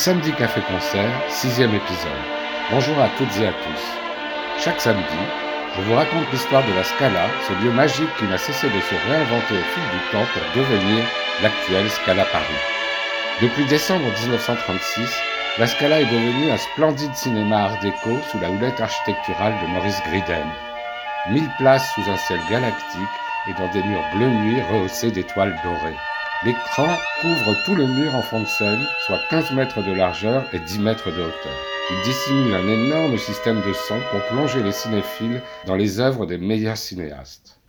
Samedi Café Concert, sixième épisode. Bonjour à toutes et à tous. Chaque samedi, je vous raconte l'histoire de la Scala, ce lieu magique qui n'a cessé de se réinventer au fil du temps pour devenir l'actuelle Scala Paris. Depuis décembre 1936, la Scala est devenue un splendide cinéma art déco sous la houlette architecturale de Maurice Griden. Mille places sous un ciel galactique et dans des murs bleu nuit rehaussés d'étoiles dorées. L'écran couvre tout le mur en fond de scène, soit 15 mètres de largeur et 10 mètres de hauteur. Il dissimule un énorme système de son pour plonger les cinéphiles dans les œuvres des meilleurs cinéastes.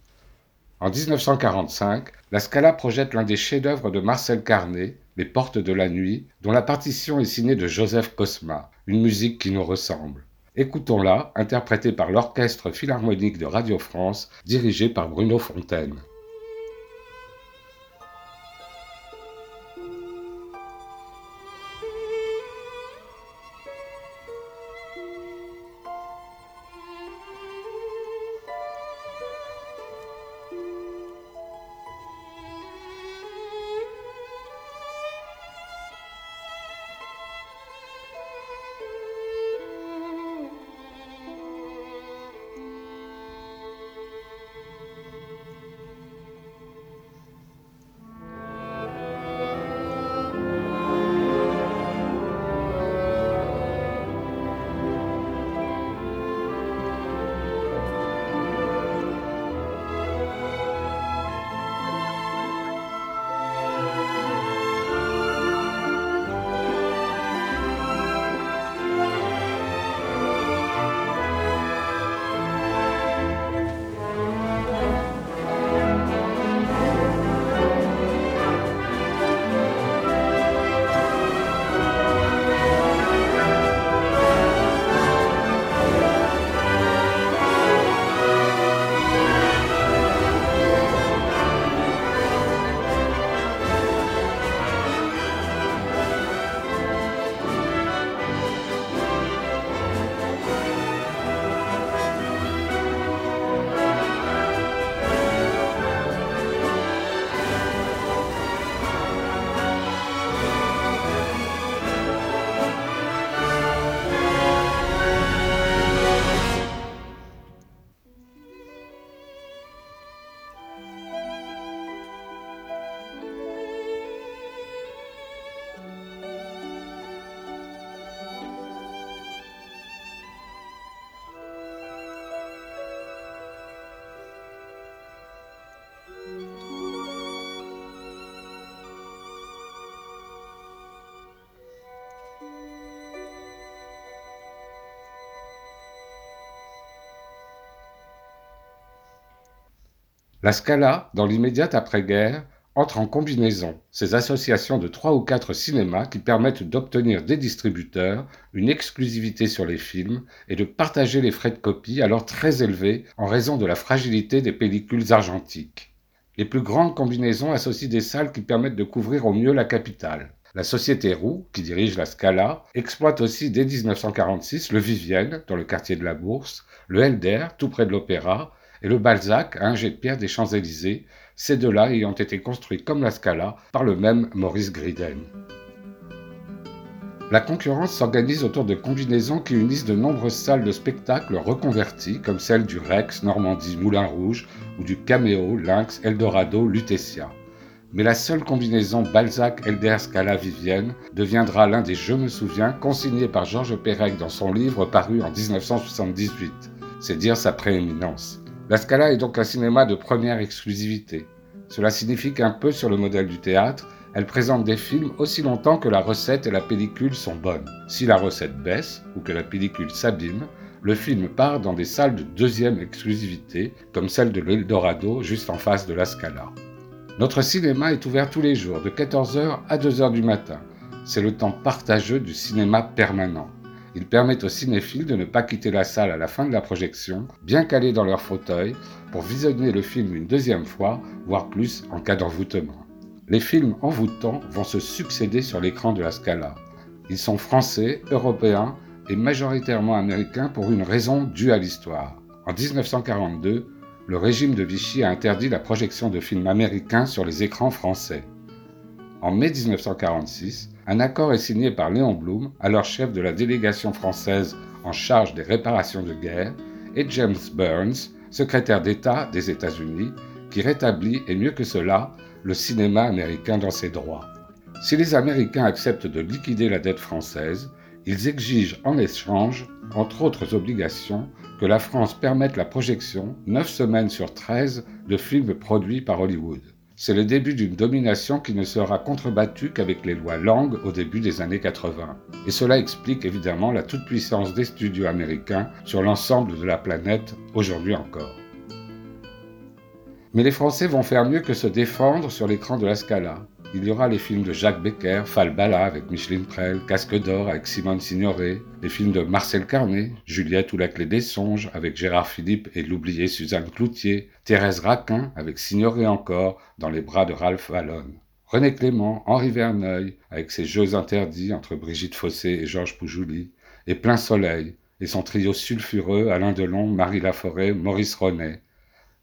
En 1945, la Scala projette l'un des chefs-d'œuvre de Marcel Carnet, Les Portes de la Nuit, dont la partition est signée de Joseph Cosma, une musique qui nous ressemble. Écoutons-la, interprétée par l'Orchestre Philharmonique de Radio France, dirigé par Bruno Fontaine. La Scala, dans l'immédiate après-guerre, entre en combinaison, ces associations de trois ou quatre cinémas qui permettent d'obtenir des distributeurs une exclusivité sur les films et de partager les frais de copie alors très élevés en raison de la fragilité des pellicules argentiques. Les plus grandes combinaisons associent des salles qui permettent de couvrir au mieux la capitale. La société Roux, qui dirige la Scala, exploite aussi dès 1946 le Vivienne, dans le quartier de la Bourse, le Helder, tout près de l'Opéra, et le Balzac un jet de pierre des Champs-Élysées, ces deux-là ayant été construits comme la Scala par le même Maurice Griden. La concurrence s'organise autour de combinaisons qui unissent de nombreuses salles de spectacle reconverties, comme celle du Rex, Normandie, Moulin Rouge, ou du Cameo, Lynx, Eldorado, Lutetia. Mais la seule combinaison Balzac, Elder, Scala, Vivienne deviendra l'un des Je me souviens consigné par Georges Perec dans son livre paru en 1978. C'est dire sa prééminence. La Scala est donc un cinéma de première exclusivité. Cela signifie qu'un peu sur le modèle du théâtre, elle présente des films aussi longtemps que la recette et la pellicule sont bonnes. Si la recette baisse ou que la pellicule s'abîme, le film part dans des salles de deuxième exclusivité, comme celle de l'Eldorado juste en face de la Scala. Notre cinéma est ouvert tous les jours, de 14h à 2h du matin. C'est le temps partageux du cinéma permanent. Il permet aux cinéphiles de ne pas quitter la salle à la fin de la projection, bien calés dans leur fauteuil, pour visionner le film une deuxième fois, voire plus en cas d'envoûtement. Les films envoûtants vont se succéder sur l'écran de la Scala. Ils sont français, européens et majoritairement américains pour une raison due à l'histoire. En 1942, le régime de Vichy a interdit la projection de films américains sur les écrans français. En mai 1946, Un accord est signé par Léon Blum, alors chef de la délégation française en charge des réparations de guerre, et James Burns, secrétaire d'État des États-Unis, qui rétablit, et mieux que cela, le cinéma américain dans ses droits. Si les Américains acceptent de liquider la dette française, ils exigent en échange, entre autres obligations, que la France permette la projection, 9 semaines sur 13, de films produits par Hollywood. C'est le début d'une domination qui ne sera contrebattue qu'avec les lois Lang au début des années 80. Et cela explique évidemment la toute-puissance des studios américains sur l'ensemble de la planète aujourd'hui encore. Mais les Français vont faire mieux que se défendre sur l'écran de la Scala. Il y aura les films de Jacques Becker, Falbala avec Micheline Prel, Casque d'or avec Simone Signoret, les films de Marcel Carnet, Juliette ou la clé des songes avec Gérard Philippe et l'oubliée Suzanne Cloutier, Thérèse Raquin avec Signoret encore dans les bras de Ralph Wallon. René Clément, Henri Verneuil avec ses jeux interdits entre Brigitte Fossé et Georges Poujouli, et Plein Soleil et son trio sulfureux Alain Delon, Marie Laforêt, Maurice Ronet.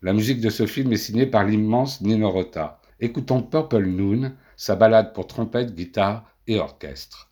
La musique de ce film est signée par l'immense Nino Rota. Écoutons Purple Noon, sa balade pour trompette, guitare et orchestre.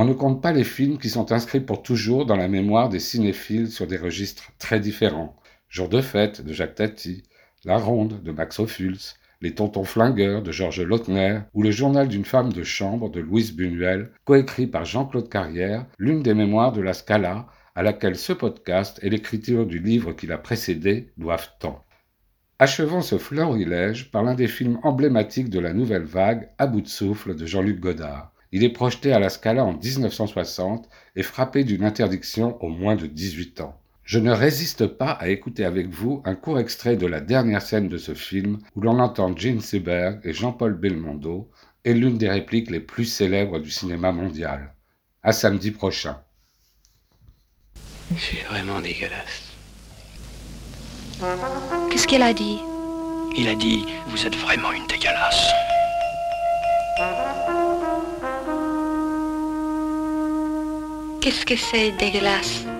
On ne compte pas les films qui sont inscrits pour toujours dans la mémoire des cinéphiles sur des registres très différents. Jour de fête de Jacques Tati, La Ronde de Max Ophuls, Les Tontons Flingueurs de Georges Lautner ou Le Journal d'une femme de chambre de Louise Buñuel, coécrit par Jean-Claude Carrière, l'une des mémoires de la Scala à laquelle ce podcast et l'écriture du livre qui l'a précédé doivent tant. Achevons ce florilège par l'un des films emblématiques de la nouvelle vague, À bout de souffle de Jean-Luc Godard. Il est projeté à la Scala en 1960 et frappé d'une interdiction au moins de 18 ans. Je ne résiste pas à écouter avec vous un court extrait de la dernière scène de ce film où l'on entend Gene Seberg et Jean-Paul Belmondo et l'une des répliques les plus célèbres du cinéma mondial. À samedi prochain. C'est vraiment dégueulasse. Qu'est-ce qu'elle a dit? Il a dit Vous êtes vraiment une dégueulasse. Qu'est-ce que c'est dégueulasse?